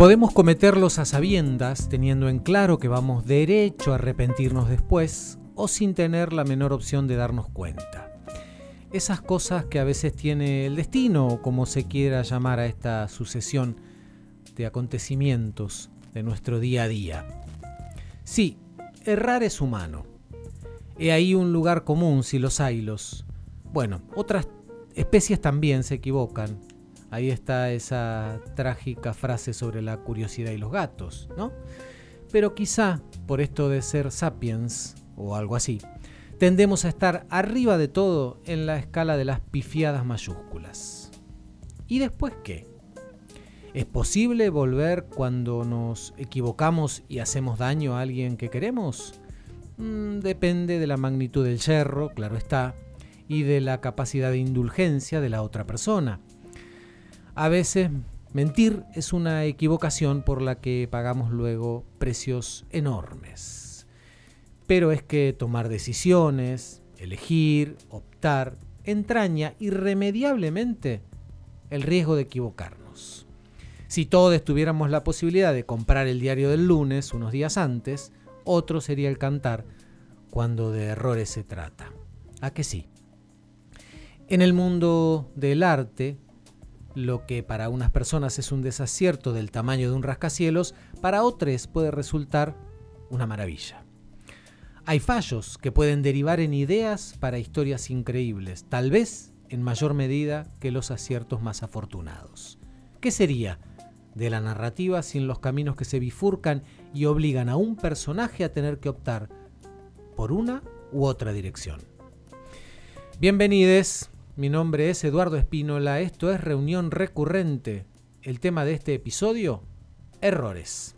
Podemos cometerlos a sabiendas, teniendo en claro que vamos derecho a arrepentirnos después o sin tener la menor opción de darnos cuenta. Esas cosas que a veces tiene el destino, o como se quiera llamar a esta sucesión de acontecimientos de nuestro día a día. Sí, errar es humano. He ahí un lugar común si los haylos. Bueno, otras especies también se equivocan. Ahí está esa trágica frase sobre la curiosidad y los gatos, ¿no? Pero quizá, por esto de ser sapiens, o algo así, tendemos a estar arriba de todo en la escala de las pifiadas mayúsculas. ¿Y después qué? ¿Es posible volver cuando nos equivocamos y hacemos daño a alguien que queremos? Mm, depende de la magnitud del yerro, claro está, y de la capacidad de indulgencia de la otra persona. A veces mentir es una equivocación por la que pagamos luego precios enormes. Pero es que tomar decisiones, elegir, optar, entraña irremediablemente el riesgo de equivocarnos. Si todos tuviéramos la posibilidad de comprar el diario del lunes unos días antes, otro sería el cantar cuando de errores se trata. ¿A que sí? En el mundo del arte, lo que para unas personas es un desacierto del tamaño de un rascacielos, para otros puede resultar una maravilla. Hay fallos que pueden derivar en ideas para historias increíbles, tal vez en mayor medida que los aciertos más afortunados. ¿Qué sería de la narrativa sin los caminos que se bifurcan y obligan a un personaje a tener que optar por una u otra dirección? Bienvenidos, mi nombre es Eduardo Espínola, esto es Reunión Recurrente. El tema de este episodio, errores.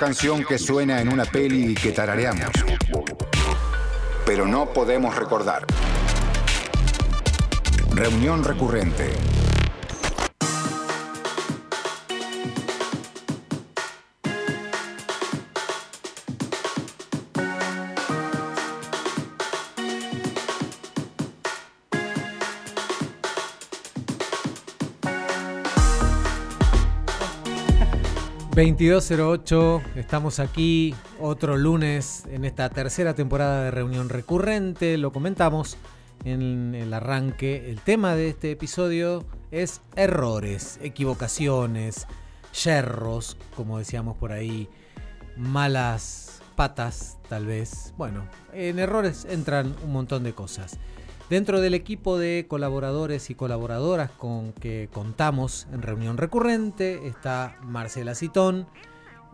Canción que suena en una peli y que tarareamos. Pero no podemos recordar. Reunión recurrente. 2208, estamos aquí otro lunes en esta tercera temporada de reunión recurrente, lo comentamos en el arranque, el tema de este episodio es errores, equivocaciones, yerros, como decíamos por ahí, malas patas tal vez. Bueno, en errores entran un montón de cosas. Dentro del equipo de colaboradores y colaboradoras con que contamos en reunión recurrente está Marcela Citón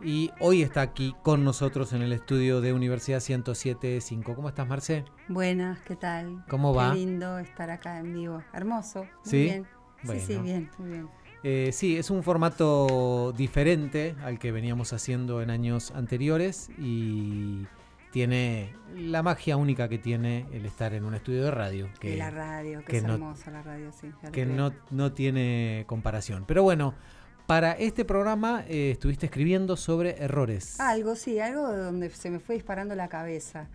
y hoy está aquí con nosotros en el estudio de Universidad 107.5. ¿Cómo estás, Marce? Buenas, ¿qué tal? ¿Cómo va? Qué lindo estar acá en vivo. Hermoso. Muy ¿Sí? bien. Sí, sí, bien, muy bien. Eh, sí, es un formato diferente al que veníamos haciendo en años anteriores y tiene la magia única que tiene el estar en un estudio de radio. Que, la radio, que, es hermosa la radio, sí. Que no, no, tiene comparación. Pero bueno, para este programa eh, estuviste escribiendo sobre errores. Algo, sí, algo donde se me fue disparando la cabeza.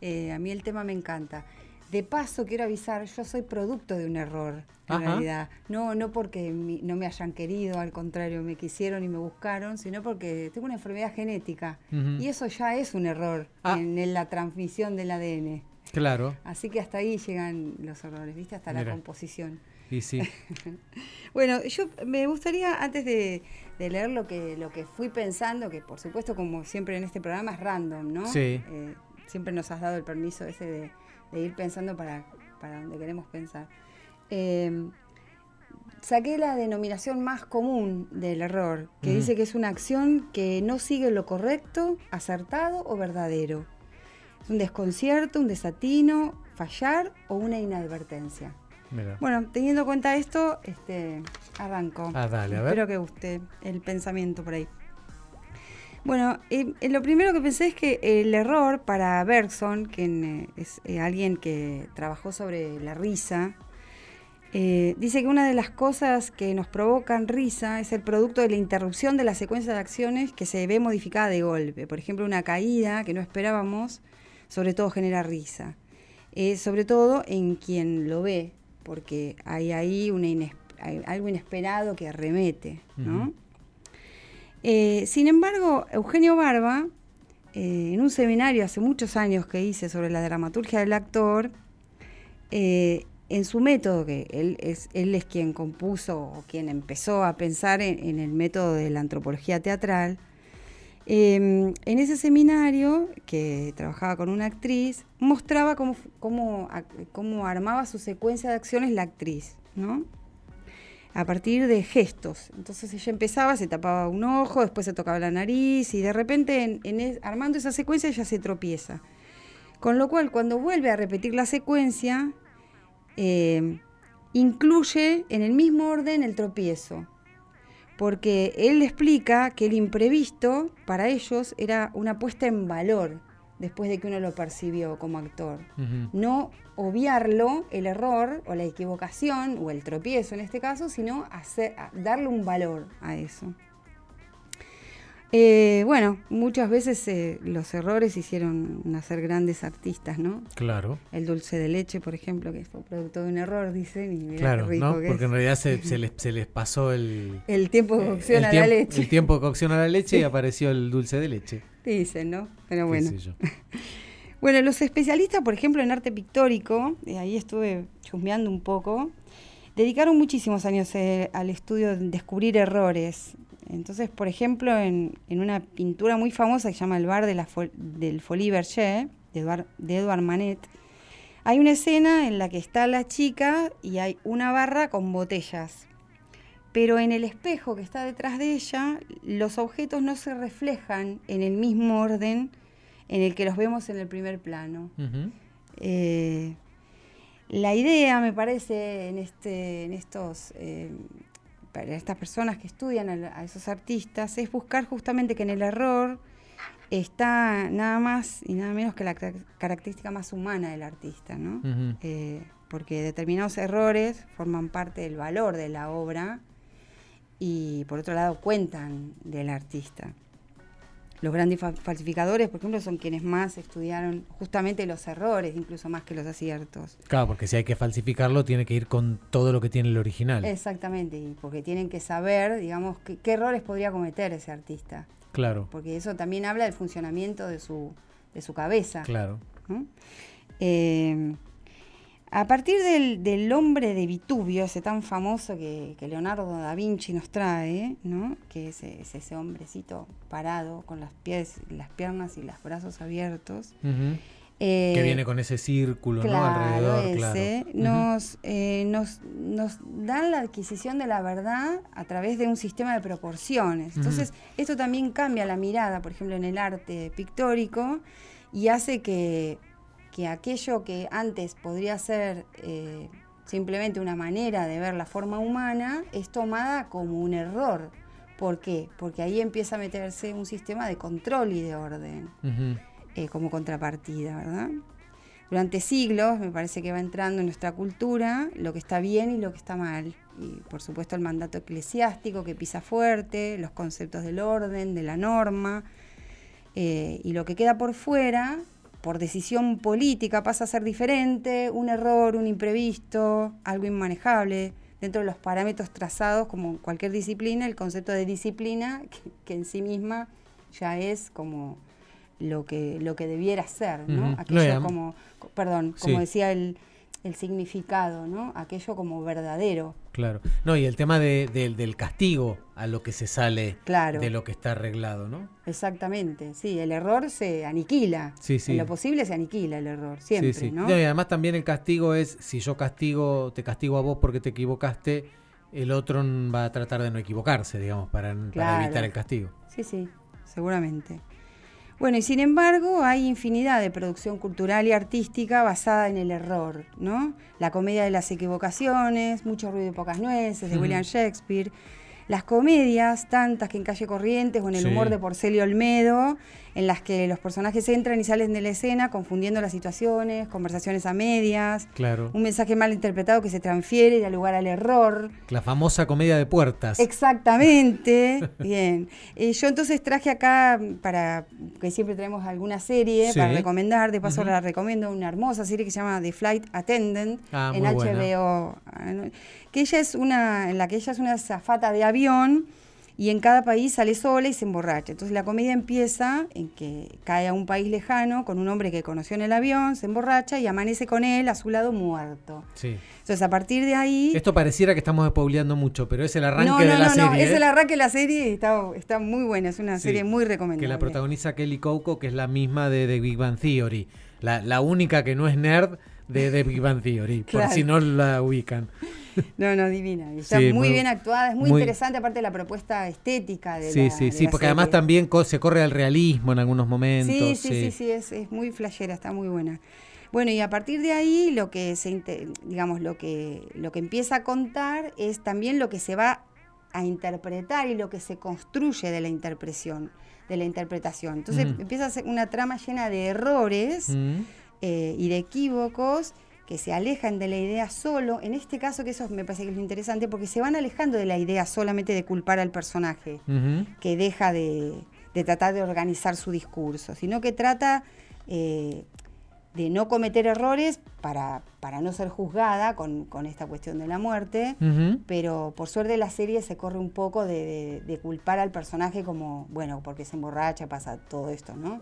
Eh, a mí el tema me encanta. De paso, quiero avisar, yo soy producto de un error, en realidad. No, no porque no me hayan querido, al contrario, me quisieron y me buscaron, sino porque tengo una enfermedad genética. Y eso ya es un error ah. en, la transmisión del ADN. Claro. Así que hasta ahí llegan los errores, ¿viste? Hasta la composición. Y sí. bueno, yo me gustaría, antes de, leer lo que, lo que fui pensando, que por supuesto, como siempre en este programa, es random, ¿no? Sí. Eh, siempre nos has dado el permiso ese de de ir pensando para, para donde queremos pensar. Em, saqué la denominación más común del error, que dice que es una acción que no sigue lo correcto, acertado o verdadero. Es un desconcierto, un desatino, fallar o una inadvertencia. Bueno, teniendo en cuenta esto, este, arranco. Ah, dale, a ver. Espero que guste el pensamiento por ahí. Bueno, eh, lo primero que pensé es que el error para Bergson, que es eh, alguien que trabajó sobre la risa, eh, dice que una de las cosas que nos provocan risa es el producto de la interrupción de la secuencia de acciones que se ve modificada de golpe. Por ejemplo, una caída que no esperábamos, sobre todo genera risa. sobre todo en quien lo ve, porque hay ahí una algo inesperado que arremete, ¿no? Eh, sin embargo, Eugenio Barba, eh, en un seminario hace muchos años que hice sobre la dramaturgia del actor, eh, en su método, que él es, él es quien compuso o quien empezó a pensar en, el método de la antropología teatral, en ese seminario, que trabajaba con una actriz, mostraba cómo, cómo, cómo armaba su secuencia de acciones la actriz, ¿no? A partir de gestos. Entonces ella empezaba, se tapaba un ojo, después se tocaba la nariz y de repente en, armando esa secuencia ella se tropieza. Con lo cual cuando vuelve a repetir la secuencia, eh, incluye en el mismo orden el tropiezo. Porque él explica que el imprevisto para ellos era una puesta en valor después de que uno lo percibió como actor. No obviarlo, el error o la equivocación o el tropiezo en este caso, sino hacer, darle un valor a eso. Eh, bueno, muchas veces eh, los errores hicieron nacer grandes artistas, ¿no? Claro. El dulce de leche, por ejemplo, que fue producto de un error, dicen. Y claro, ¿no? Porque en realidad se, les, se, les, pasó el... El tiempo de cocción a la leche. El tiempo de cocción a la leche y apareció el dulce de leche. Dicen, ¿no? Pero bueno. bueno, los especialistas, por ejemplo, en arte pictórico, eh, ahí estuve chusmeando un poco, dedicaron muchísimos años al estudio de descubrir errores entonces, por ejemplo, en, una pintura muy famosa que se llama El bar de la del Folie Berger, de Edouard, Manet, hay una escena en la que está la chica y hay una barra con botellas. Pero en el espejo que está detrás de ella, los objetos no se reflejan en el mismo orden en el que los vemos en el primer plano. Eh, la idea, me parece, en, este, en estos eh, para estas personas que estudian a, esos artistas es buscar justamente que en el error está nada más y nada menos que la característica más humana del artista, ¿no? Eh, porque determinados errores forman parte del valor de la obra y por otro lado cuentan del artista. Los grandes falsificadores, por ejemplo, son quienes más estudiaron justamente los errores, incluso más que los aciertos. Claro, porque si hay que falsificarlo, tiene que ir con todo lo que tiene el original. Exactamente, y porque tienen que saber, digamos, qué, errores podría cometer ese artista. Claro. Porque eso también habla del funcionamiento de su, de su cabeza. Claro. Eh, a partir del, hombre de Vitubio, ese tan famoso que, Leonardo da Vinci nos trae, ¿no? que es, ese hombrecito parado con las, pies, las piernas y los brazos abiertos. Eh, que viene con ese círculo alrededor. Ese, nos, eh, nos, nos dan la adquisición de la verdad a través de un sistema de proporciones. Entonces, esto también cambia la mirada, por ejemplo, en el arte pictórico y hace que que aquello que antes podría ser eh, simplemente una manera de ver la forma humana es tomada como un error. ¿Por qué? Porque ahí empieza a meterse un sistema de control y de orden eh, como contrapartida, ¿verdad? Durante siglos me parece que va entrando en nuestra cultura lo que está bien y lo que está mal. Y por supuesto el mandato eclesiástico que pisa fuerte, los conceptos del orden, de la norma, eh, y lo que queda por fuera por decisión política pasa a ser diferente, un error, un imprevisto, algo inmanejable. Dentro de los parámetros trazados, como cualquier disciplina, el concepto de disciplina, que, en sí misma ya es como lo que, lo que debiera ser, ¿no? Aquello como, perdón, como decía el, el significado, ¿no? Aquello como verdadero. Claro. No, y el tema del castigo a lo que se sale de lo que está arreglado, ¿no? Exactamente, sí, el error se aniquila. Sí, sí. En lo posible se aniquila el error, siempre, sí, sí. ¿no? Y además también el castigo es, si yo castigo, te castigo a vos porque te equivocaste, el otro va a tratar de no equivocarse, digamos, para, para evitar el castigo. Sí, sí, seguramente. Bueno, y sin embargo hay infinidad de producción cultural y artística basada en el error, ¿no? La comedia de las equivocaciones, Mucho ruido y pocas nueces, de William Shakespeare, las comedias, tantas que en Calle Corrientes o en el humor de Porcelio Olmedo, en las que los personajes entran y salen de la escena confundiendo las situaciones, conversaciones a medias, claro. un mensaje mal interpretado que se transfiere y da lugar al error. La famosa comedia de puertas. Exactamente. Bien. Eh, yo entonces traje acá, para que siempre tenemos alguna serie para recomendar, de paso la recomiendo, una hermosa serie que se llama The Flight Attendant ah, en HBO, que ella es una, en la que ella es una zafata de avión y en cada país sale sola y se emborracha. Entonces la comedia empieza en que cae a un país lejano con un hombre que conoció en el avión, se emborracha y amanece con él a su lado muerto. Sí. Entonces a partir de ahí... Esto pareciera que estamos spoileando mucho, pero es el arranque de la serie. No, no, es el arranque de la serie y está, está muy buena, es una serie muy recomendable. Que la protagoniza Kelly Coco, que es la misma de The Big Bang Theory. La, la única que no es nerd de The Big Bang Theory, por si no la ubican. No, no, divina. Está muy, bien actuada, es muy, interesante, aparte de la propuesta estética de Sí, sí, sí, porque además también se corre al realismo en algunos momentos. Sí, sí, sí, sí, es, es, muy flashera, está muy buena. Bueno, y a partir de ahí lo que se digamos lo que lo que empieza a contar es también lo que se va a interpretar y lo que se construye de la interpretación, de la interpretación. Entonces empieza a ser una trama llena de errores eh, y de equívocos que se alejan de la idea solo, en este caso que eso me parece que es lo interesante, porque se van alejando de la idea solamente de culpar al personaje, que deja de, tratar de organizar su discurso, sino que trata eh, de no cometer errores para, para no ser juzgada con, esta cuestión de la muerte, pero por suerte la serie se corre un poco de, de, culpar al personaje como, bueno, porque se emborracha, pasa todo esto, ¿no?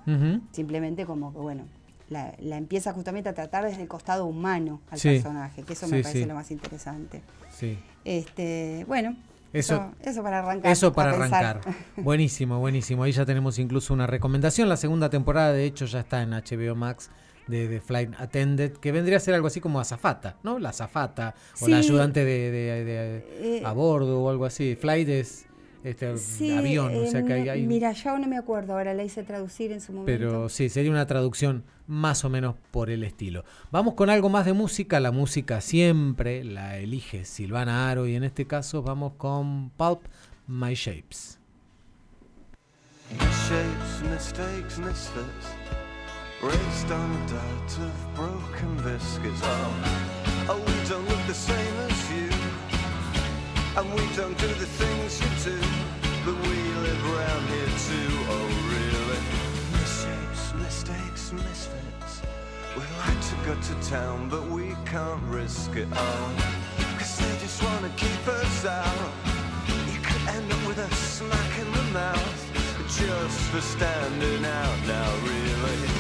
Simplemente como que, bueno, la, empieza justamente a tratar desde el costado humano al personaje, que eso me parece lo más interesante. Sí. Este, bueno, eso, eso, para arrancar. Eso para, arrancar. buenísimo, buenísimo. Ahí ya tenemos incluso una recomendación. La segunda temporada, de hecho, ya está en HBO Max de, Flight Attended, que vendría a ser algo así como azafata, ¿no? La azafata o la ayudante de, eh, a bordo o algo así. Flight es este avión. o sea que hay, hay, Mira, yo no me acuerdo, ahora la hice traducir en su momento. Pero sí, sería una traducción más o menos por el estilo. Vamos con algo más de música. La música siempre la elige Silvana Aro y en este caso vamos con Pulp My Shapes. Shapes, mistakes, misfits, raised on a diet of broken biscuits. Oh, oh, we don't look the same and we don't do the things you do, but we live around here too. Oh, really? Misshapes, mistakes, misfits. We like to go to town, but we can't risk it. Oh, cause they just wanna keep us out. You could end up with a smack in the mouth just for standing out now, really.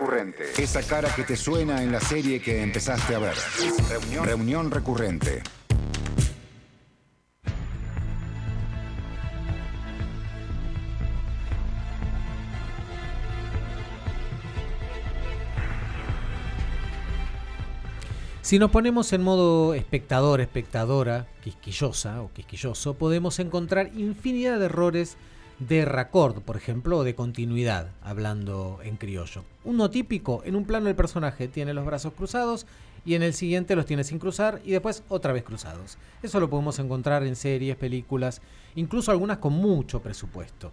Recurrente. Esa cara que te suena en la serie que empezaste a ver. Reunión, Reunión recurrente. Si nos ponemos en modo espectador, espectadora, quisquillosa o quisquilloso, podemos encontrar infinidad de errores de raccord, por ejemplo, o de continuidad, hablando en criollo. Uno típico, en un plano el personaje tiene los brazos cruzados y en el siguiente los tiene sin cruzar y después otra vez cruzados. Eso lo podemos encontrar en series, películas, incluso algunas con mucho presupuesto.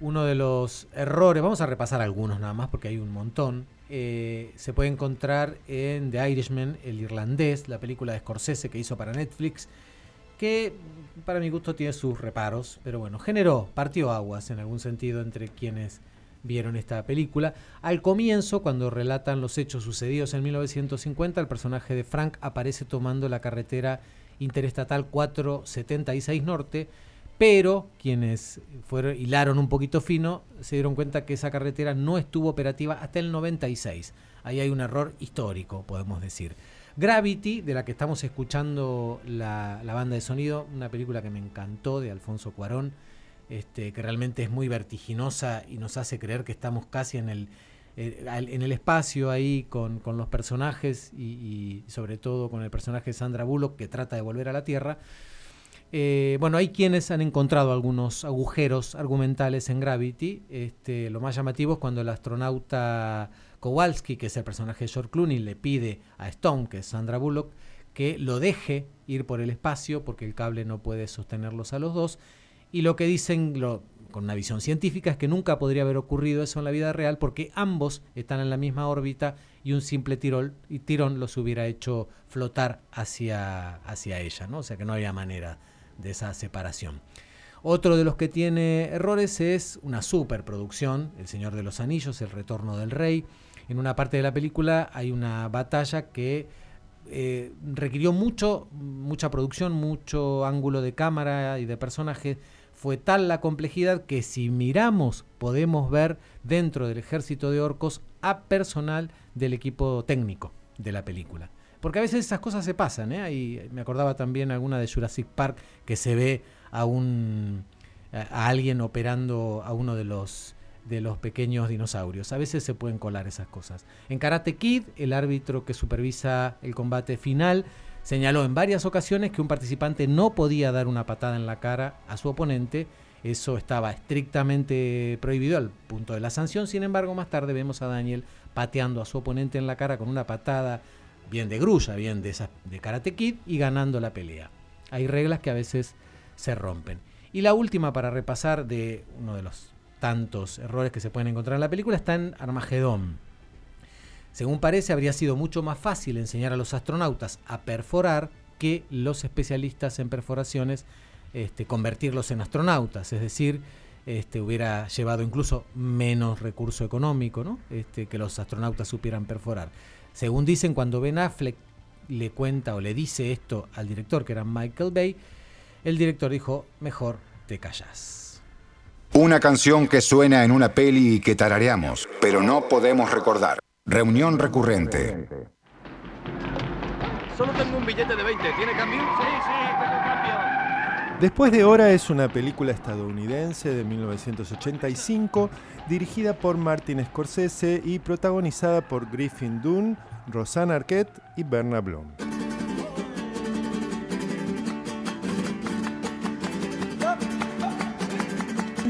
Uno de los errores, vamos a repasar algunos nada más porque hay un montón, eh, se puede encontrar en The Irishman, el irlandés, la película de Scorsese que hizo para Netflix, que para mi gusto tiene sus reparos, pero bueno, generó, partió aguas en algún sentido entre quienes vieron esta película. Al comienzo, cuando relatan los hechos sucedidos en 1950, el personaje de Frank aparece tomando la carretera interestatal 476 Norte, pero quienes fueron, hilaron un poquito fino se dieron cuenta que esa carretera no estuvo operativa hasta el 96. Ahí hay un error histórico, podemos decir. Gravity, de la que estamos escuchando la, banda de sonido, una película que me encantó de Alfonso Cuarón este, que realmente es muy vertiginosa y nos hace creer que estamos casi en el, eh, en el espacio ahí con, los personajes y, sobre todo con el personaje de Sandra Bullock que trata de volver a la Tierra. Eh, bueno, hay quienes han encontrado algunos agujeros argumentales en Gravity. Este, lo más llamativo es cuando el astronauta Kowalski, que es el personaje de George Clooney, le pide a Stone, que es Sandra Bullock, que lo deje ir por el espacio porque el cable no puede sostenerlos a los dos y lo que dicen con una visión científica es que nunca podría haber ocurrido eso en la vida real porque ambos están en la misma órbita y un simple tirón, y tirón los hubiera hecho flotar hacia, hacia ella, ¿no? O sea que no había manera de esa separación. Otro de los que tiene errores es una superproducción, El Señor de los Anillos, El Retorno del Rey. En una parte de la película hay una batalla que eh, requirió mucho, mucha producción, mucho ángulo de cámara y de personaje fue tal la complejidad que si miramos podemos ver dentro del ejército de orcos a personal del equipo técnico de la película. Porque a veces esas cosas se pasan, ¿eh? me acordaba también alguna de Jurassic Park que se ve a un a alguien operando a uno de los de los pequeños dinosaurios. A veces se pueden colar esas cosas. En Karate Kid, el árbitro que supervisa el combate final Señaló en varias ocasiones que un participante no podía dar una patada en la cara a su oponente. Eso estaba estrictamente prohibido al punto de la sanción. Sin embargo, más tarde vemos a Daniel pateando a su oponente en la cara con una patada bien de grulla, bien de, de Karate Kid y ganando la pelea. Hay reglas que a veces se rompen. Y la última para repasar de uno de los tantos errores que se pueden encontrar en la película está en Armagedón. Según parece, habría sido mucho más fácil enseñar a los astronautas a perforar que los especialistas en perforaciones este, convertirlos en astronautas, es decir, este, hubiera llevado incluso menos recurso económico ¿no? este, que los astronautas supieran perforar. Según dicen, cuando Ben Affleck le cuenta o le dice esto al director, que era Michael Bay, el director dijo, mejor te callas. Una canción que suena en una peli y que tarareamos, pero no podemos recordar. Reunión recurrente. Solo tengo un billete de 20. ¿Tiene cambio? Sí, sí, tengo cambio. Después de Hora es una película estadounidense de 1985 dirigida por Martin Scorsese y protagonizada por Griffin Dunne, Rosanna Arquette y Berna Blum.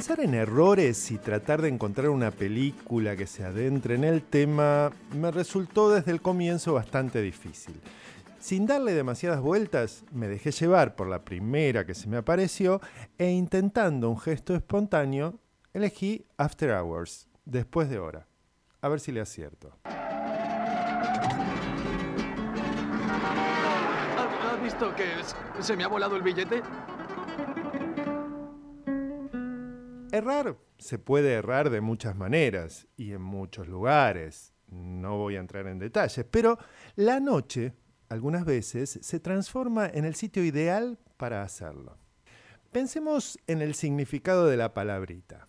Pensar en errores y tratar de encontrar una película que se adentre en el tema me resultó desde el comienzo bastante difícil. Sin darle demasiadas vueltas, me dejé llevar por la primera que se me apareció e intentando un gesto espontáneo, elegí After Hours, después de hora. A ver si le acierto. ¿Ha visto que se me ha volado el billete? Errar se puede errar de muchas maneras y en muchos lugares. No voy a entrar en detalles, pero la noche algunas veces se transforma en el sitio ideal para hacerlo. Pensemos en el significado de la palabrita.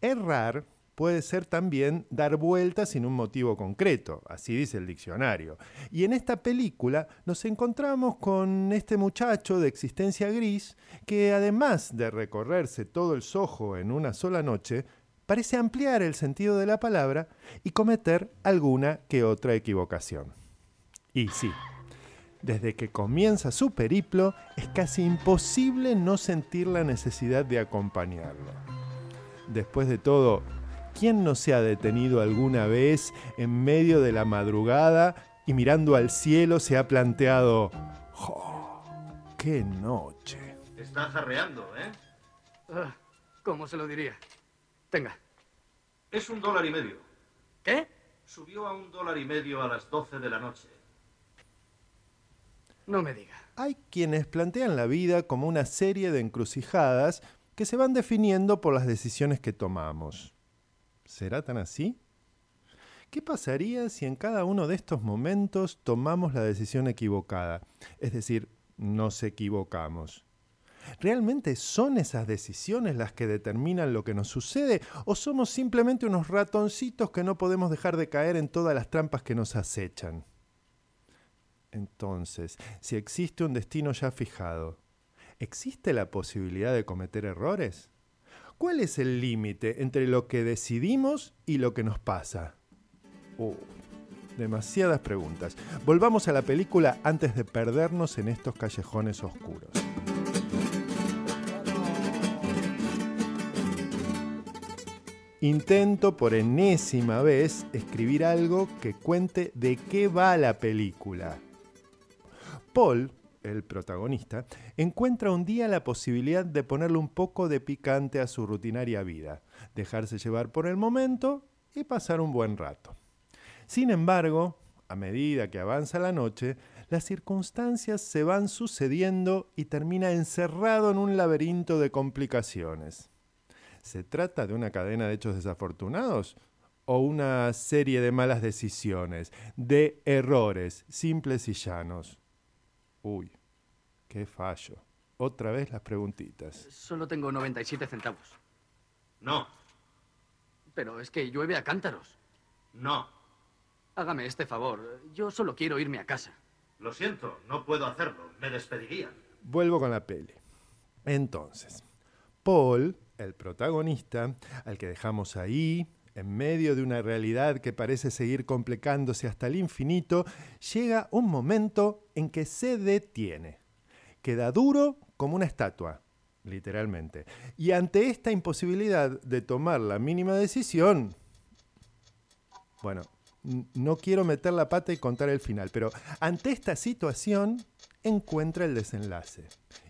Errar puede ser también dar vueltas sin un motivo concreto, así dice el diccionario. Y en esta película nos encontramos con este muchacho de existencia gris que además de recorrerse todo el sojo en una sola noche, parece ampliar el sentido de la palabra y cometer alguna que otra equivocación. Y sí, desde que comienza su periplo es casi imposible no sentir la necesidad de acompañarlo. Después de todo, ¿Quién no se ha detenido alguna vez en medio de la madrugada y mirando al cielo se ha planteado, ¡Oh, qué noche! Está jarreando, ¿eh? Ah, ¿Cómo se lo diría? Tenga. Es un dólar y medio. ¿Qué? Subió a un dólar y medio a las 12 de la noche. No me diga. Hay quienes plantean la vida como una serie de encrucijadas que se van definiendo por las decisiones que tomamos ¿Será tan así? ¿Qué pasaría si en cada uno de estos momentos tomamos la decisión equivocada? Es decir, nos equivocamos. ¿Realmente son esas decisiones las que determinan lo que nos sucede o somos simplemente unos ratoncitos que no podemos dejar de caer en todas las trampas que nos acechan? Entonces, si existe un destino ya fijado, ¿existe la posibilidad de cometer errores? ¿Cuál es el límite entre lo que decidimos y lo que nos pasa? Uh, demasiadas preguntas. Volvamos a la película antes de perdernos en estos callejones oscuros. Intento por enésima vez escribir algo que cuente de qué va la película. Paul, el protagonista, encuentra un día la posibilidad de ponerle un poco de picante a su rutinaria vida, dejarse llevar por el momento y pasar un buen rato. Sin embargo, a medida que avanza la noche, las circunstancias se van sucediendo y termina encerrado en un laberinto de complicaciones. ¿Se trata de una cadena de hechos desafortunados o una serie de malas decisiones, de errores simples y llanos? Uy, qué fallo. Otra vez las preguntitas. Solo tengo 97 centavos. No, Pero es que llueve a cántaros. no. Hágame este favor. Yo solo quiero irme a casa. Lo siento, no puedo hacerlo. Me despedirían. Vuelvo con la peli. Entonces, Paul, el protagonista, al que dejamos ahí, en medio de una realidad que parece seguir complicándose hasta el infinito, llega un momento en que se detiene. Queda duro como una estatua, literalmente. Y ante esta imposibilidad de tomar la mínima decisión, bueno, no quiero meter la pata y contar el final, pero ante esta situación encuentra el desenlace.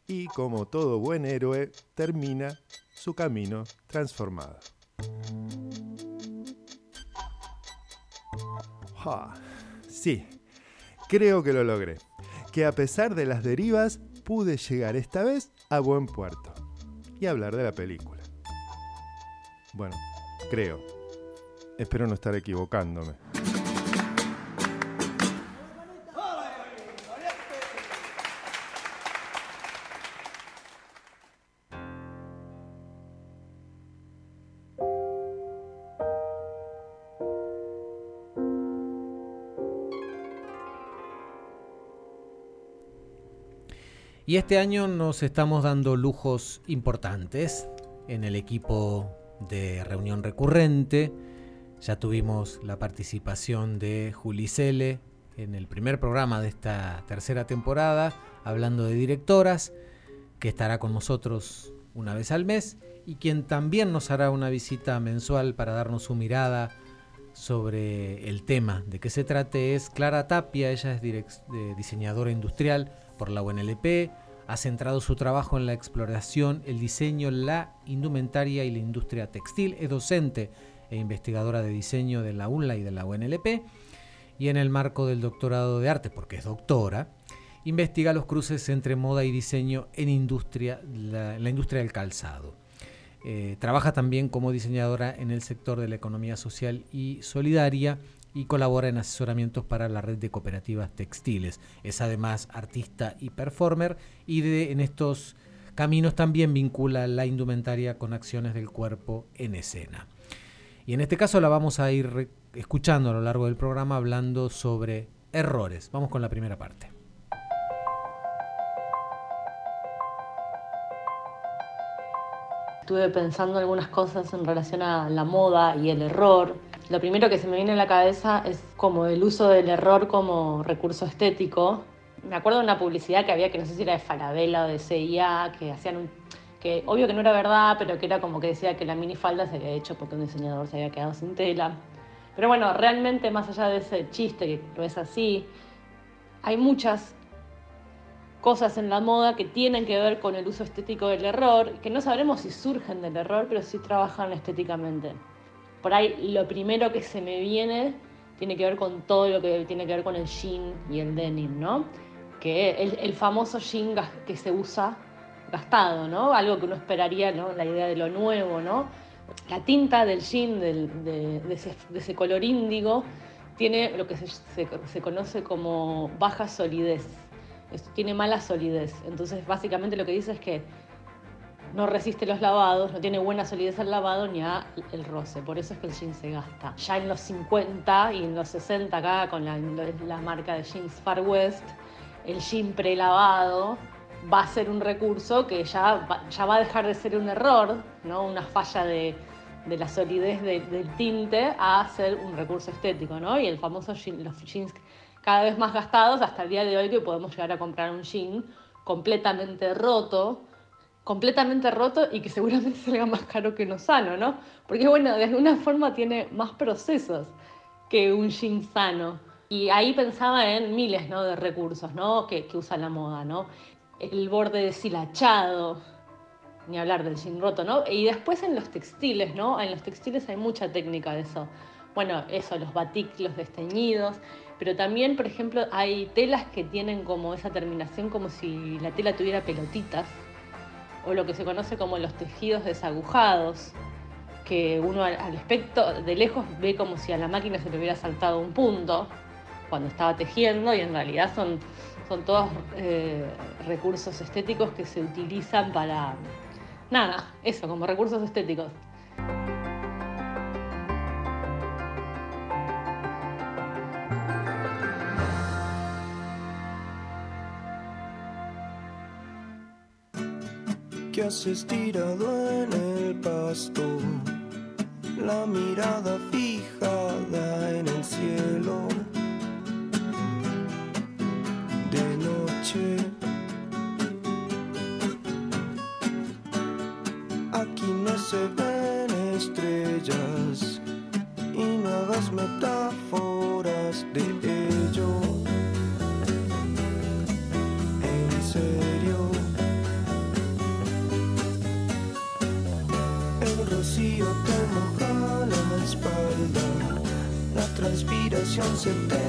Y como todo buen héroe, termina su camino transformado. Ja, sí, creo que lo logré. Que a pesar de las derivas, pude llegar esta vez a buen puerto. Y hablar de la película. Bueno, creo. Espero no estar equivocándome. Y este año nos estamos dando lujos importantes en el equipo de reunión recurrente. Ya tuvimos la participación de Juli Cele en el primer programa de esta tercera temporada, hablando de directoras, que estará con nosotros una vez al mes y quien también nos hará una visita mensual para darnos su mirada sobre el tema de qué se trate es Clara Tapia, ella es diseñadora industrial por la UNLP, ha centrado su trabajo en la exploración, el diseño, la indumentaria y la industria textil, es docente e investigadora de diseño de la UNLA y de la UNLP, y en el marco del doctorado de arte, porque es doctora, investiga los cruces entre moda y diseño en industria, la, la industria del calzado. Eh, trabaja también como diseñadora en el sector de la economía social y solidaria y colabora en asesoramientos para la red de cooperativas textiles. Es además artista y performer y en estos caminos también vincula la indumentaria con acciones del cuerpo en escena. Y en este caso la vamos a ir escuchando a lo largo del programa hablando sobre errores. Vamos con la primera parte. Estuve pensando algunas cosas en relación a la moda y el error. Lo primero que se me viene a la cabeza es como el uso del error como recurso estético. Me acuerdo de una publicidad que había, que no sé si era de Falabella o de CIA, que hacían un... que obvio que no era verdad, pero que era como que decía que la minifalda se había hecho porque un diseñador se había quedado sin tela. Pero bueno, realmente más allá de ese chiste, que no es así, hay muchas cosas en la moda que tienen que ver con el uso estético del error, que no sabremos si surgen del error, pero sí trabajan estéticamente. Por ahí lo primero que se me viene tiene que ver con todo lo que tiene que ver con el jean y el denim, ¿no? Que el, el famoso jean que se usa gastado, ¿no? Algo que uno esperaría, ¿no? La idea de lo nuevo, ¿no? La tinta del jean, del- de, ese, color índigo, tiene lo que se, conoce como baja solidez. Esto tiene mala solidez. Entonces, básicamente lo que dice es que no resiste los lavados, no tiene buena solidez al lavado ni a el roce. Por eso es que el jean se gasta. Ya en los 50 y en los 60 acá con la, la marca de jeans Far West, el jean prelavado va a ser un recurso que ya va, ya va a dejar de ser un error, ¿no? una falla de, de la solidez de- del tinte a ser un recurso estético. ¿no? Y el famoso jean, los jeans cada vez más gastados hasta el día de hoy que podemos llegar a comprar un jean completamente roto, completamente roto y que seguramente salga más caro que no sano, ¿no? Porque bueno, de alguna forma tiene más procesos que un jean sano. Y ahí pensaba en miles ¿no? de recursos ¿no? que, que usa la moda, ¿no? El borde deshilachado, ni hablar del jean roto, ¿no? Y después en los textiles, ¿no? En los textiles hay mucha técnica de eso. Bueno, eso, los batik, los desteñidos, pero también, por ejemplo, hay telas que tienen como esa terminación como si la tela tuviera pelotitas, o lo que se conoce como los tejidos desagujados, que uno al, al de lejos ve como si a la máquina se le hubiera saltado un punto cuando estaba tejiendo y en realidad son, son todos eh, recursos estéticos que se utilizan para, nada, eso, como recursos estéticos. Que haces tirado en el pasto, la mirada fijada en el cielo. Transpiración se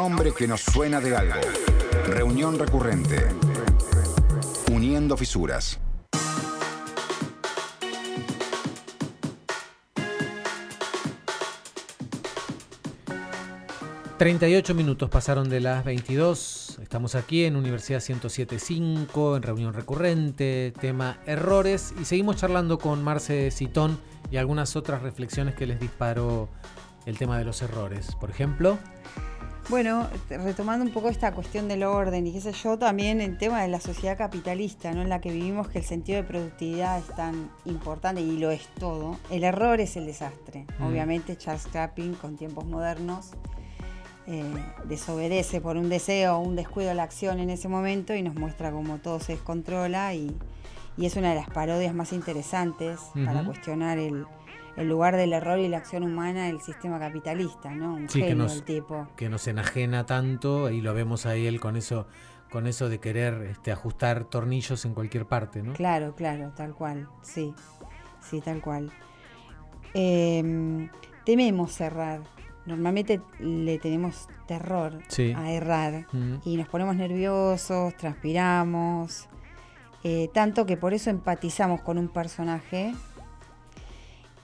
nombre que nos suena de algo. Reunión recurrente. Uniendo fisuras. 38 minutos pasaron de las 22. Estamos aquí en Universidad 1075, en reunión recurrente, tema errores. Y seguimos charlando con Marce Citón y algunas otras reflexiones que les disparó el tema de los errores. Por ejemplo, Bueno, retomando un poco esta cuestión del orden y qué sé yo, también el tema de la sociedad capitalista, ¿no? En la que vivimos que el sentido de productividad es tan importante y lo es todo. El error es el desastre. Mm. Obviamente Charles Chaplin con tiempos modernos eh, desobedece por un deseo o un descuido de la acción en ese momento y nos muestra cómo todo se descontrola y, y es una de las parodias más interesantes para cuestionar el, el lugar del error y la acción humana del sistema capitalista, ¿no? Un sí, que genio nos, el tipo. que nos enajena tanto y lo vemos ahí él con eso, con eso de querer este, ajustar tornillos en cualquier parte, ¿no? Claro, claro, tal cual, sí, sí, tal cual. Eh, tememos cerrar. Normalmente le tenemos terror Sí. a errar y nos ponemos nerviosos, transpiramos, eh, tanto que por eso empatizamos con un personaje.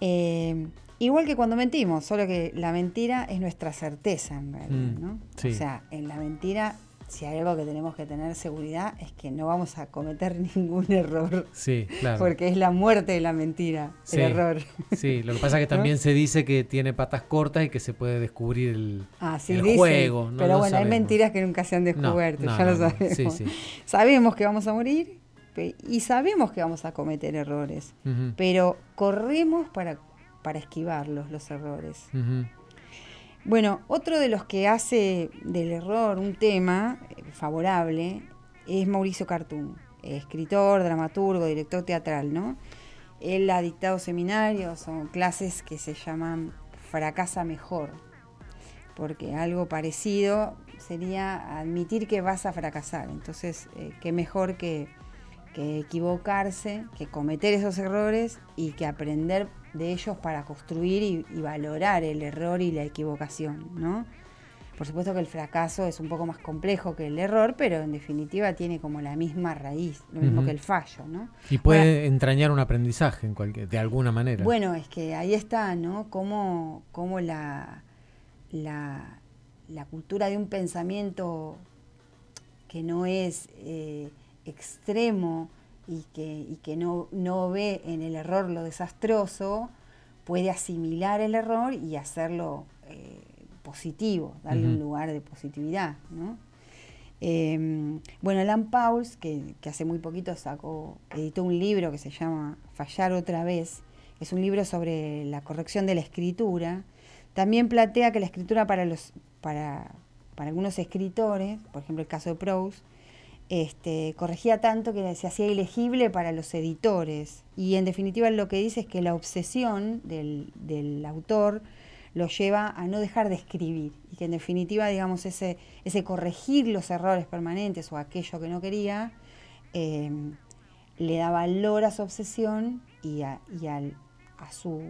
Eh, igual que cuando mentimos, solo que la mentira es nuestra certeza en realidad, Mm, ¿no? sí. O sea, en la mentira, si hay algo que tenemos que tener seguridad, es que no vamos a cometer ningún error. Sí, claro. Porque es la muerte de la mentira, Sí, el error. Sí, lo que pasa es que ¿No? también se dice que tiene patas cortas y que se puede descubrir el, Ah, sí, el dicen, juego. no pero bueno, hay sabemos. mentiras que nunca se han descubierto, no, ya lo sabemos. Sí. Sabemos que vamos a morir y sabemos que vamos a cometer errores, pero corremos para, para esquivarlos, los errores. Bueno, otro de los que hace del error un tema eh, favorable es Mauricio Cartún, escritor, dramaturgo, director teatral, ¿no? Él ha dictado seminarios o clases que se llaman Fracasa Mejor, porque algo parecido sería admitir que vas a fracasar. Entonces, eh, qué mejor que, que equivocarse, que cometer esos errores y que aprender de ellos para construir y, y valorar el error y la equivocación, ¿no? Por supuesto que el fracaso es un poco más complejo que el error, pero en definitiva tiene como la misma raíz, lo mismo que el fallo, ¿no? Y puede entrañar un aprendizaje en cualquier, de alguna manera. Bueno, es que ahí está, ¿no? Cómo, cómo la, la, la cultura de un pensamiento que no es eh, extremo y que, y que no, no ve en el error lo desastroso, puede asimilar el error y hacerlo eh, positivo, darle un lugar de positividad, ¿no? Eh, bueno, Alan Pauls, que, que hace muy poquito sacó, editó un libro que se llama Fallar otra vez, es un libro sobre la corrección de la escritura. También plantea que la escritura para los, para, para algunos escritores, por ejemplo el caso de Proust, este, corregía tanto que se hacía ilegible para los editores. Y en definitiva lo que dice es que la obsesión del, del autor lo lleva a no dejar de escribir y que en definitiva, digamos, ese, ese corregir los errores permanentes o aquello que no quería, eh, le da valor a su obsesión y a, y a, su,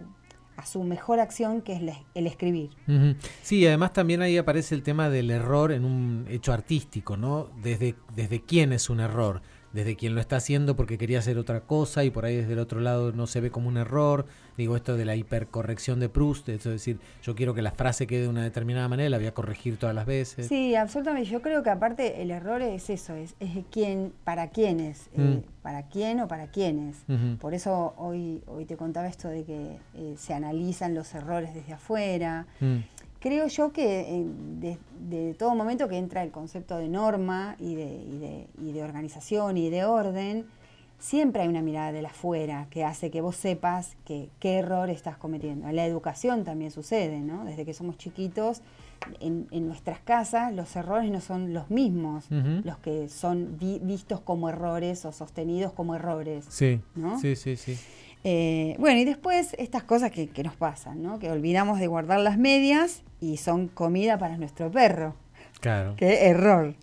a su mejor acción, que es el escribir. Sí, además también ahí aparece el tema del error en un hecho artístico, ¿no? Desde, desde quién es un error, desde quien lo está haciendo porque quería hacer otra cosa y por ahí desde el otro lado no se ve como un error. Digo, esto de la hipercorrección de Proust, es decir, yo quiero que la frase quede de una determinada manera, la voy a corregir todas las veces. Sí, absolutamente. Yo creo que aparte el error es eso, es, es quién, para quiénes, eh, Mm. para quién o para quiénes. Por eso hoy, hoy te contaba esto de que eh, se analizan los errores desde afuera. Mm. Creo yo que eh, de, todo momento que entra el concepto de norma y de, y, de, y de organización y de orden, siempre hay una mirada de la afuera que hace que vos sepas que, qué error estás cometiendo. En la educación también sucede, ¿no? Desde que somos chiquitos, en, en nuestras casas los errores no son los mismos, los que son vi- vistos como errores o sostenidos como errores. Sí, ¿no? sí, sí, sí. Eh, bueno, y después estas cosas que, que nos pasan, ¿no? Que olvidamos de guardar las medias y son comida para nuestro perro. Claro. Qué error.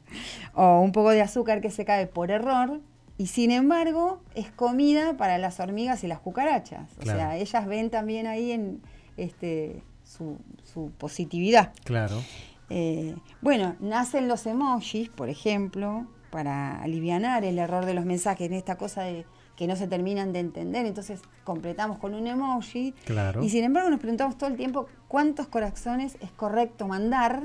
O un poco de azúcar que se cae por error y sin embargo es comida para las hormigas y las cucarachas. O Claro. sea, ellas ven también ahí en este su, su positividad. Claro. Eh, bueno, nacen los emojis, por ejemplo, para aliviar el error de los mensajes en esta cosa de que no se terminan de entender, entonces completamos con un emoji. Claro. Y sin embargo nos preguntamos todo el tiempo cuántos corazones es correcto mandar.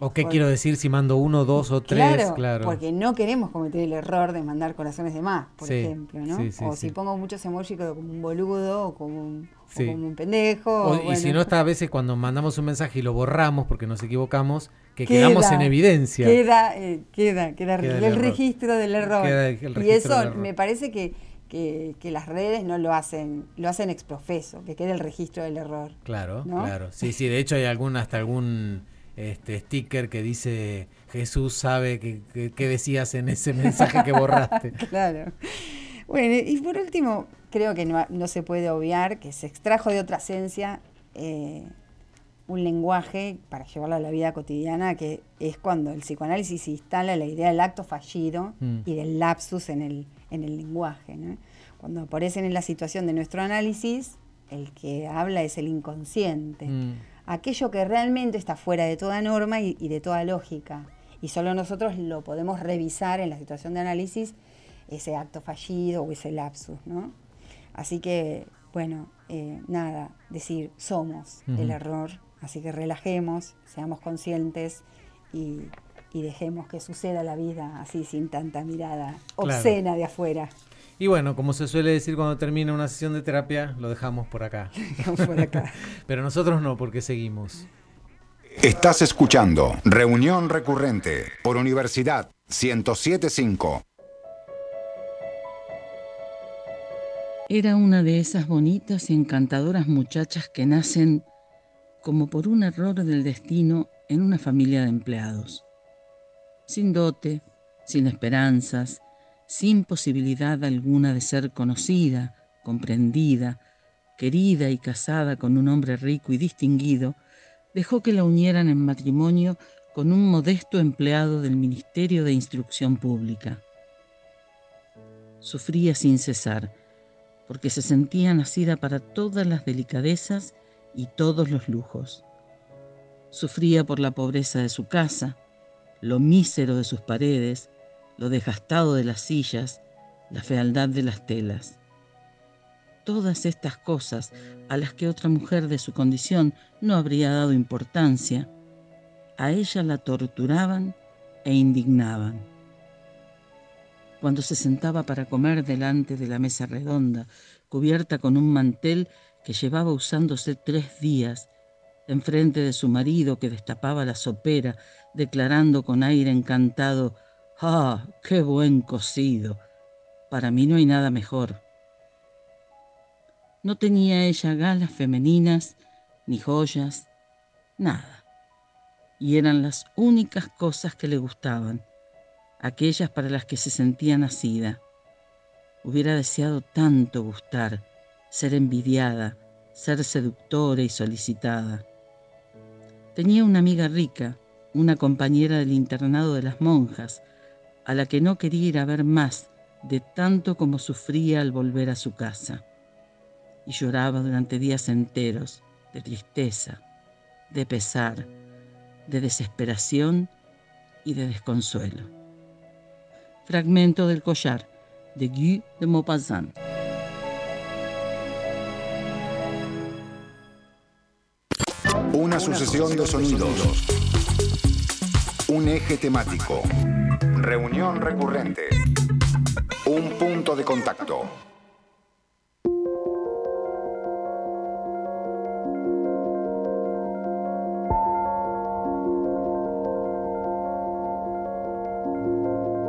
¿O qué quiero decir si mando uno, dos o tres? Claro, Claro. porque no queremos cometer el error de mandar corazones de más, por Sí, ejemplo, ¿no? sí, sí, o si pongo muchos emojis como un boludo o como un, o Sí. como un pendejo. O- o y si no está a veces cuando mandamos un mensaje y lo borramos porque nos equivocamos, que Queda, quedamos en evidencia. Queda, eh, queda, queda, Queda el, registro del error. Queda el- el y registro eso del error. me parece que, que, que las redes no lo hacen, lo hacen ex profeso, que quede el registro del error. Claro, ¿no? claro. Sí, sí, de hecho hay algún, hasta algún este sticker que dice Jesús sabe que, que- qué decías en ese mensaje que borraste. Claro. Bueno, y por último, creo que no, no se puede obviar que se extrajo de otra esencia eh, un lenguaje para llevarlo a la vida cotidiana, que es cuando el psicoanálisis instala la idea del acto fallido Mm. y del lapsus en el, en el lenguaje. ¿no? Cuando aparecen en la situación de nuestro análisis, el que habla es el inconsciente Mm. aquello que realmente está fuera de toda norma y, y de toda lógica. Y solo nosotros lo podemos revisar en la situación de análisis, ese acto fallido o ese lapsus, ¿no? Así que, bueno, eh, nada, decir, somos el Ujú. error, así que relajemos, seamos conscientes y, y dejemos que suceda la vida así, sin tanta mirada Claro. obscena de afuera. Y bueno, como se suele decir cuando termina una sesión de terapia, lo dejamos por acá. por acá. Pero nosotros no, porque seguimos. Estás escuchando Reunión Recurrente por Universidad 1075. Era una de esas bonitas y encantadoras muchachas que nacen como por un error del destino en una familia de empleados. Sin dote, sin esperanzas, sin posibilidad alguna de ser conocida, comprendida, querida y casada con un hombre rico y distinguido, dejó que la unieran en matrimonio con un modesto empleado del Ministerio de Instrucción Pública. Sufría sin cesar, porque se sentía nacida para todas las delicadezas y todos los lujos. Sufría por la pobreza de su casa, lo mísero de sus paredes, lo desgastado de las sillas, la fealdad de las telas. Todas estas cosas a las que otra mujer de su condición no habría dado importancia, a ella la torturaban e indignaban. Cuando se sentaba para comer delante de la mesa redonda, cubierta con un mantel que llevaba usándose tres días, enfrente de su marido que destapaba la sopera, declarando con aire encantado, ¡Ah, qué buen cocido! Para mí no hay nada mejor. No tenía ella galas femeninas, ni joyas, nada. Y eran las únicas cosas que le gustaban, aquellas para las que se sentía nacida. Hubiera deseado tanto gustar, ser envidiada, ser seductora y solicitada. Tenía una amiga rica, una compañera del internado de las monjas, a la que no quería ir a ver más de tanto como sufría al volver a su casa. Y lloraba durante días enteros de tristeza, de pesar, de desesperación y de desconsuelo. Fragmento del collar de Guy de Maupassant. Una sucesión de sonidos. Un eje temático. Reunión recurrente. Un punto de contacto.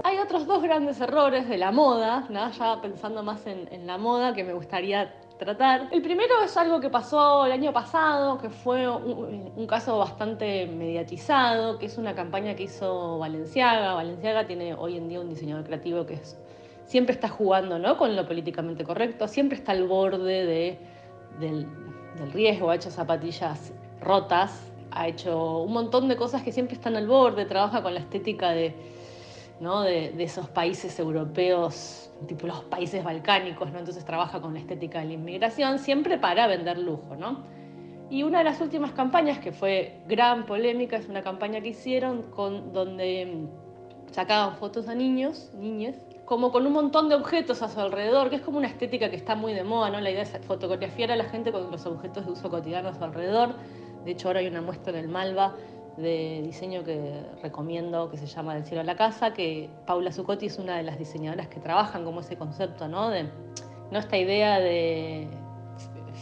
Hay otros dos grandes errores de la moda, ¿no? ya pensando más en, en la moda, que me gustaría tratar. El primero es algo que pasó el año pasado, que fue un, caso bastante mediatizado, que es una campaña que hizo Valenciaga. Valenciaga tiene hoy en día un diseñador creativo que siempre está jugando ¿no? con lo políticamente correcto, siempre está al borde de, del, del riesgo, ha hecho zapatillas rotas, ha hecho un montón de cosas que siempre están al borde, trabaja con la estética de ¿no? de, esos países europeos, tipo los países balcánicos, ¿no? entonces trabaja con la estética de la inmigración, siempre para vender lujo. ¿no? Y una de las últimas campañas que fue gran polémica es una campaña que hicieron con, donde mm, sacaban fotos a niños, niñas, como con un montón de objetos a su alrededor, que es como una estética que está muy de moda, ¿no? La idea es fotografiar a la gente con los objetos de uso cotidiano a su alrededor. De hecho, ahora hay una muestra en el Malva de diseño que recomiendo, que se llama Del cielo a la casa, que Paula Zucotti es una de las diseñadoras que trabajan como ese concepto, ¿no? De ¿no? esta idea de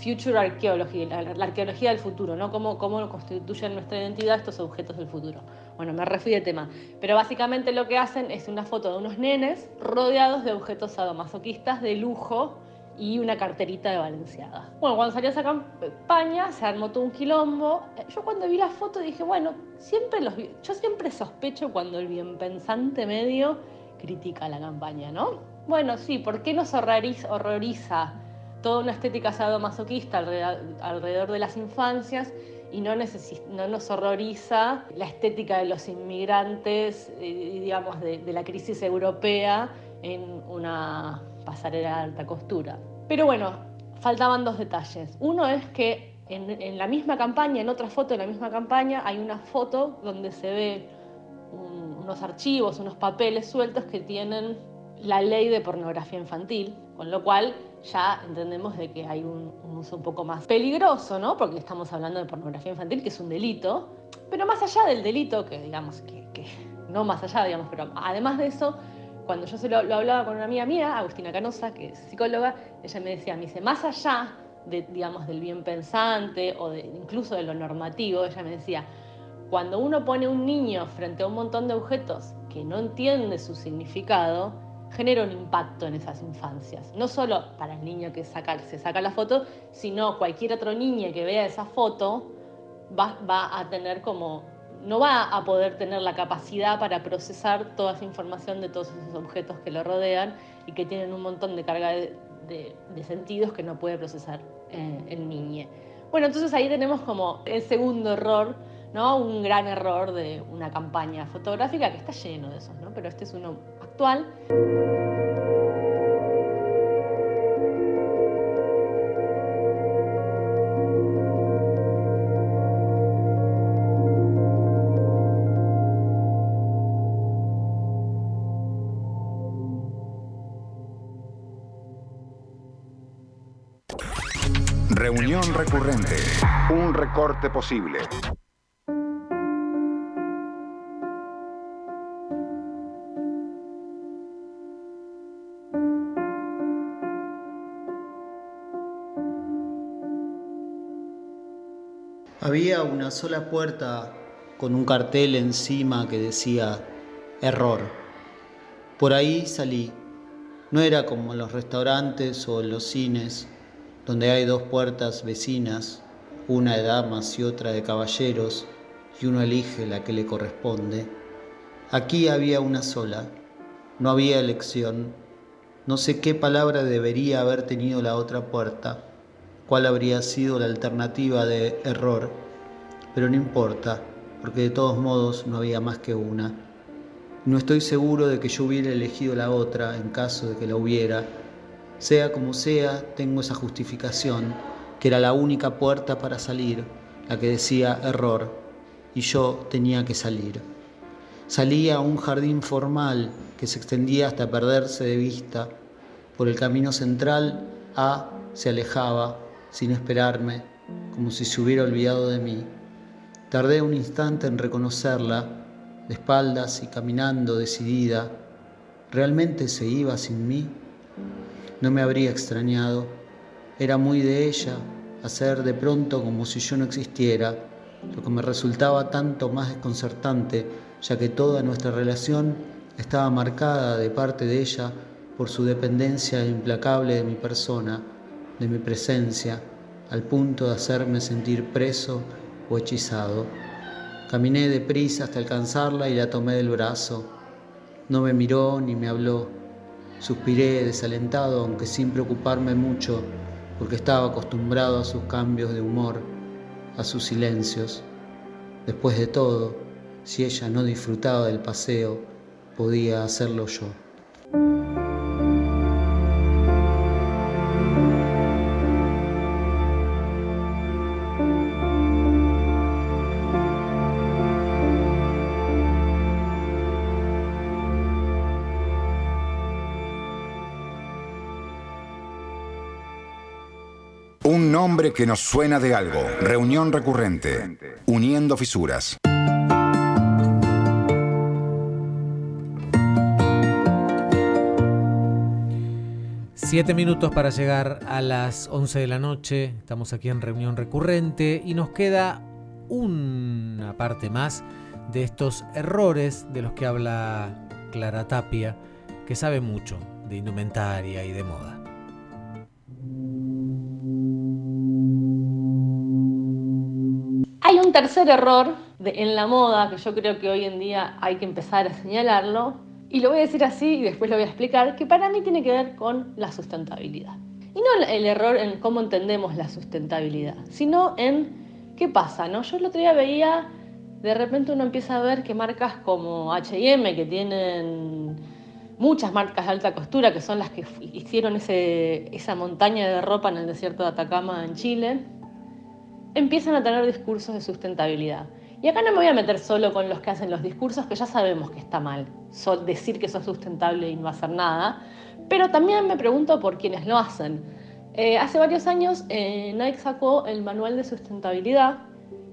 future archaeology, la, la, arqueología del futuro, ¿no? Cómo, cómo constituyen nuestra identidad estos objetos del futuro. Bueno, me refui de tema. Pero básicamente lo que hacen es una foto de unos nenes rodeados de objetos sadomasoquistas de lujo y una carterita de Valenciaga. Bueno, cuando salió esa campaña se armó todo un quilombo. Yo cuando vi la foto dije, bueno, siempre los yo siempre sospecho cuando el bien pensante medio critica la campaña, ¿no? Bueno, sí, ¿por qué nos horroriza, toda una estética sadomasoquista alrededor, de las infancias y no, no, nos horroriza la estética de los inmigrantes, eh, digamos, de, de la crisis europea en una pasarela de alta costura. Pero bueno, faltaban dos detalles. Uno es que en, la misma campaña, en otra foto de la misma campaña, hay una foto donde se ve un, unos archivos, unos papeles sueltos que tienen la ley de pornografía infantil, con lo cual ya entendemos de que hay un, uso un poco más peligroso, ¿no? Porque estamos hablando de pornografía infantil, que es un delito, pero más allá del delito, que digamos que no más allá, digamos, pero además de eso, cuando yo se lo, hablaba con una amiga mía, Agustina Canosa, que es psicóloga, ella me decía, me dice, más allá de, digamos, del bien pensante o incluso de lo normativo, ella me decía, cuando uno pone un niño frente a un montón de objetos que no entiende su significado, genera un impacto en esas infancias. No solo para el niño que saca, se saca la foto, sino cualquier otro niño que vea esa foto va, va a tener como no va a poder tener la capacidad para procesar toda esa información de todos esos objetos que lo rodean y que tienen un montón de carga de, sentidos que no puede procesar eh, el niño. Bueno, entonces ahí tenemos como el segundo error, ¿no? un gran error de una campaña fotográfica que está lleno de esos, ¿no? pero este es uno actual. Posible. Había una sola puerta con un cartel encima que decía error. Por ahí salí. No era como los restaurantes o los cines donde hay dos puertas vecinas, una de damas y otra de caballeros, y uno elige la que le corresponde. Aquí había una sola, no había elección. No sé qué palabra debería haber tenido la otra puerta, cuál habría sido la alternativa de error, pero no importa, porque de todos modos no había más que una. No estoy seguro de que yo hubiera elegido la otra en caso de que la hubiera, sea como sea, tengo esa justificación, que era la única puerta para salir, la que decía error, y yo tenía que salir. Salía a un jardín formal que se extendía hasta perderse de vista. Por el camino central, A se alejaba, sin esperarme, como si se hubiera olvidado de mí. Tardé un instante en reconocerla, de espaldas y caminando decidida. ¿Realmente se iba sin mí? No me habría extrañado. Era muy de ella hacer de pronto como si yo no existiera, lo que me resultaba tanto más desconcertante, ya que toda nuestra relación estaba marcada de parte de ella por su dependencia implacable de mi persona, de mi presencia, al punto de hacerme sentir preso o hechizado. Caminé deprisa hasta alcanzarla y la tomé del brazo. No me miró ni me habló Suspiré desalentado, aunque sin preocuparme mucho, porque estaba acostumbrado a sus cambios de humor, a sus silencios. Después de todo, si ella no disfrutaba del paseo, podía hacerlo yo. Que nos suena de algo. Reunión recurrente. Uniendo fisuras. Siete minutos para llegar a las 11 de la noche. Estamos aquí en reunión recurrente y nos queda una parte más de estos errores de los que habla Clara Tapia, que sabe mucho de indumentaria y de moda. Hay un tercer error de- en la moda que yo creo que hoy en día hay que empezar a señalarlo, y lo voy a decir así y después lo voy a explicar, que para mí tiene que ver con la sustentabilidad. Y no el error en cómo entendemos la sustentabilidad, sino en qué pasa, ¿no? Yo el otro día veía, de repente uno empieza a ver que marcas como H&M, que tienen muchas marcas de alta costura, que son las que hicieron ese- esa montaña de ropa en el desierto de Atacama en Chile, empiezan a tener discursos de sustentabilidad. Y acá no me voy a meter solo con los que hacen los discursos, que ya sabemos que está mal decir que sos sustentable y no hacer nada, pero también me pregunto por quienes lo hacen. Eh, hace varios años eh, Nike sacó el manual de sustentabilidad,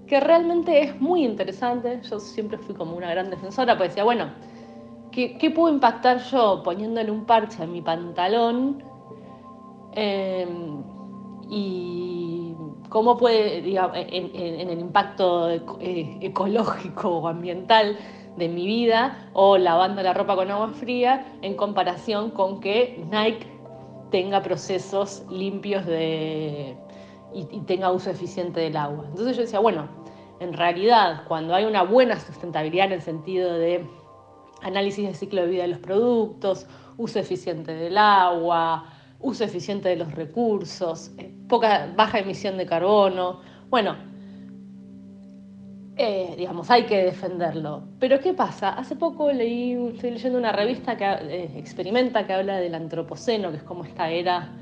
que realmente es muy interesante. Yo siempre fui como una gran defensora, pues decía, bueno, ¿qué, qué puedo impactar yo poniéndole un parche a mi pantalón? Eh, y cómo puede, digamos, en, el impacto eh, ecológico o ambiental de mi vida o lavando la ropa con agua fría en comparación con que Nike tenga procesos limpios de, y, y tenga uso eficiente del agua. Entonces yo decía, bueno, en realidad cuando hay una buena sustentabilidad en el sentido de análisis de ciclo de vida de los productos, uso eficiente del agua, uso eficiente de los recursos, eh, poca, baja emisión de carbono. Bueno, eh, digamos, hay que defenderlo. Pero ¿qué pasa? Hace poco leí, estoy leyendo una revista que eh, experimenta, que habla del antropoceno, que es como esta era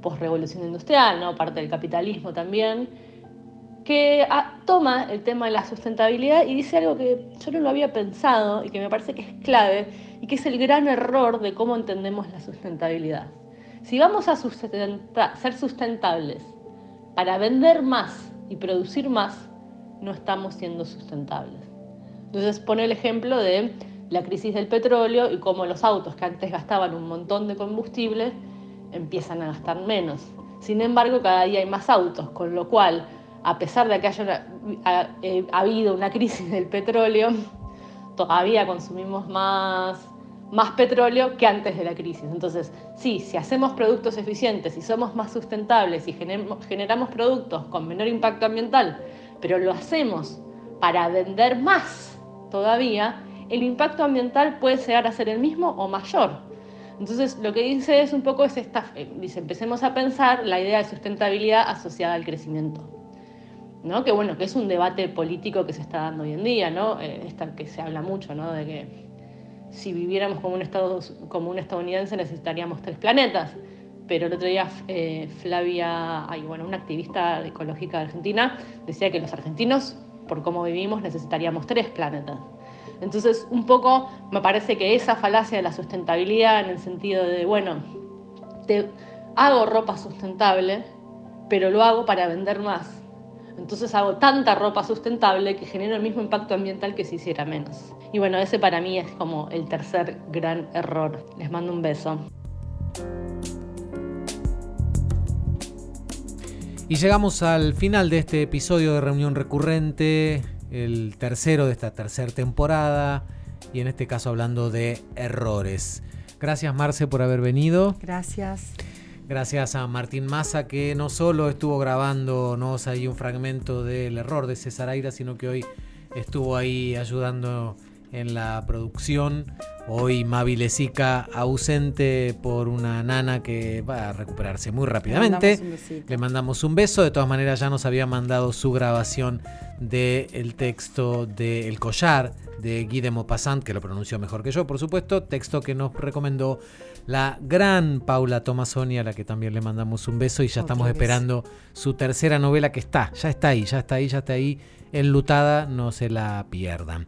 post-revolución industrial, ¿no? parte del capitalismo también, que ah, toma el tema de la sustentabilidad y dice algo que yo no lo había pensado y que me parece que es clave y que es el gran error de cómo entendemos la sustentabilidad. Si vamos a ser sustentables para vender más y producir más, no estamos siendo sustentables. Entonces pone el ejemplo de la crisis del petróleo y cómo los autos que antes gastaban un montón de combustible empiezan a gastar menos. Sin embargo, cada día hay más autos, con lo cual, a pesar de que haya eh, ha habido una crisis del petróleo, todavía consumimos más, más petróleo que antes de la crisis. Entonces, sí, si hacemos productos eficientes, si somos más sustentables y generamos, generamos productos con menor impacto ambiental, pero lo hacemos para vender más todavía, el impacto ambiental puede llegar a ser el mismo o mayor. Entonces, lo que dice es un poco, es esta, eh, dice, empecemos a pensar la idea de sustentabilidad asociada al crecimiento. ¿no? Que bueno, que es un debate político que se está dando hoy en día, ¿no? Eh, esta que se habla mucho, ¿no? De que si viviéramos como un, estado, como un estadounidense necesitaríamos tres planetas. Pero el otro día eh, Flavia, ay, bueno, una activista ecológica de Argentina, decía que los argentinos, por cómo vivimos, necesitaríamos tres planetas. Entonces, un poco me parece que esa falacia de la sustentabilidad en el sentido de, bueno, te hago ropa sustentable, pero lo hago para vender más. Entonces hago tanta ropa sustentable que genera el mismo impacto ambiental que si hiciera menos. Y bueno, ese para mí es como el tercer gran error. Les mando un beso. Y llegamos al final de este episodio de Reunión Recurrente, el tercero de esta tercera temporada, y en este caso hablando de errores. Gracias Marce por haber venido. Gracias. Gracias a Martín Massa que no solo estuvo grabándonos ahí un fragmento del error de César Aira, sino que hoy estuvo ahí ayudando en la producción. Hoy Mavi Lesica ausente por una nana que va a recuperarse muy rápidamente. mandamos. Le mandamos un beso. De todas maneras ya nos había mandado su grabación del texto de El Collar de Guy de Maupassant, que lo pronunció mejor que yo, por supuesto. Texto que nos recomendó la gran Paula Tomasoni, a la que también le mandamos un beso. Y ya estamos esperando su tercera novela que está, ya está ahí, ya está ahí, ya está ahí, enlutada. No se la pierdan.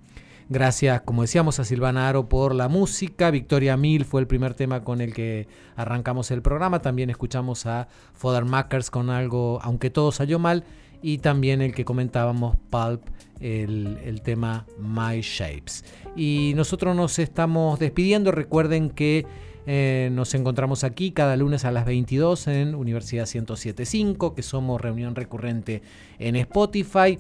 Gracias, como decíamos, a Silvana Aro por la música. Victoria Mil fue el primer tema con el que arrancamos el programa. También escuchamos a Fodder Makers con algo, aunque todo salió mal. Y también el que comentábamos, Pulp, el, el tema My Shapes. Y nosotros nos estamos despidiendo. Recuerden que eh, nos encontramos aquí cada lunes a las 22 en Universidad 1075, que somos reunión recurrente en Spotify,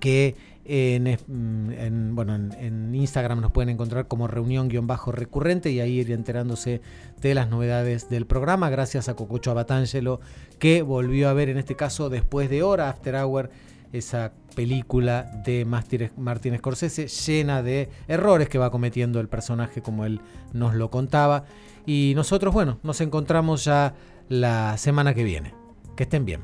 que en, mm, en- bueno, en, Instagram nos pueden encontrar como reunión-recurrente y ahí ir enterándose de las novedades del programa. Gracias a Cococho Abatangelo que volvió a ver en este caso después de hora After Hour esa película de Martin Scorsese llena de errores que va cometiendo el personaje como él nos lo contaba. Y nosotros, bueno, nos encontramos ya la semana que viene. Que estén bien.